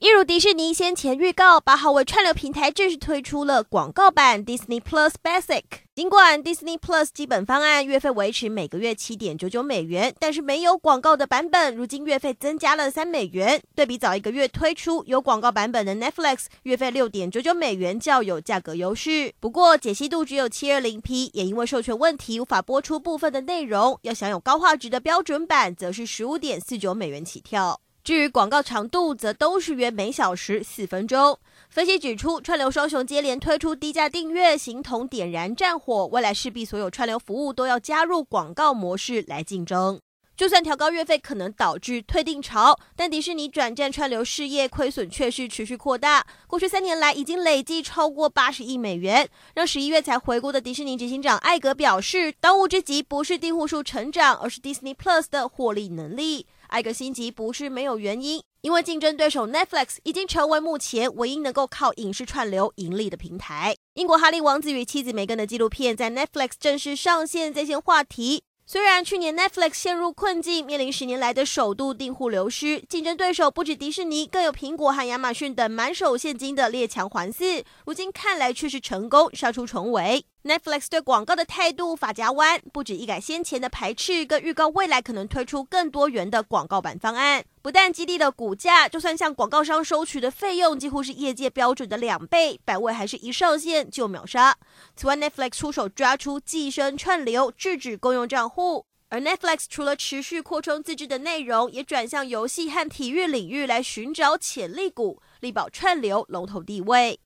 一如迪士尼先前预告，八号为串流平台正式推出了广告版 Disney Plus Basic。尽管 Disney Plus 基本方案月费维持每个月七点九九美元，但是没有广告的版本，如今月费增加了三美元。对比早一个月推出有广告版本的 Netflix，月费六点九九美元较有价格优势。不过解析度只有七二零 P，也因为授权问题无法播出部分的内容。要享有高画质的标准版，则是十五点四九美元起跳。至于广告长度，则都是约每小时四分钟。分析指出，串流双雄接连推出低价订阅，形同点燃战火，未来势必所有串流服务都要加入广告模式来竞争。就算调高月费可能导致退订潮，但迪士尼转战串流事业，亏损却是持续扩大。过去三年来，已经累计超过八十亿美元。让十一月才回顾的迪士尼执行长艾格表示，当务之急不是订户数成长，而是 Disney Plus 的获利能力。艾格心急不是没有原因，因为竞争对手 Netflix 已经成为目前唯一能够靠影视串流盈利的平台。英国哈利王子与妻子梅根的纪录片在 Netflix 正式上线，在线话题。虽然去年 Netflix 陷入困境，面临十年来的首度订户流失，竞争对手不止迪士尼，更有苹果和亚马逊等满手现金的列强环伺。如今看来却是成功杀出重围。Netflix 对广告的态度发夹弯，不止一改先前的排斥，更预告未来可能推出更多元的广告版方案。不但激励了股价，就算向广告商收取的费用几乎是业界标准的两倍，版位还是一上线就秒杀。此外，Netflix 出手抓出寄生串流，制止公用账户。而 Netflix 除了持续扩充自制的内容，也转向游戏和体育领域来寻找潜力股，力保串流龙头地位。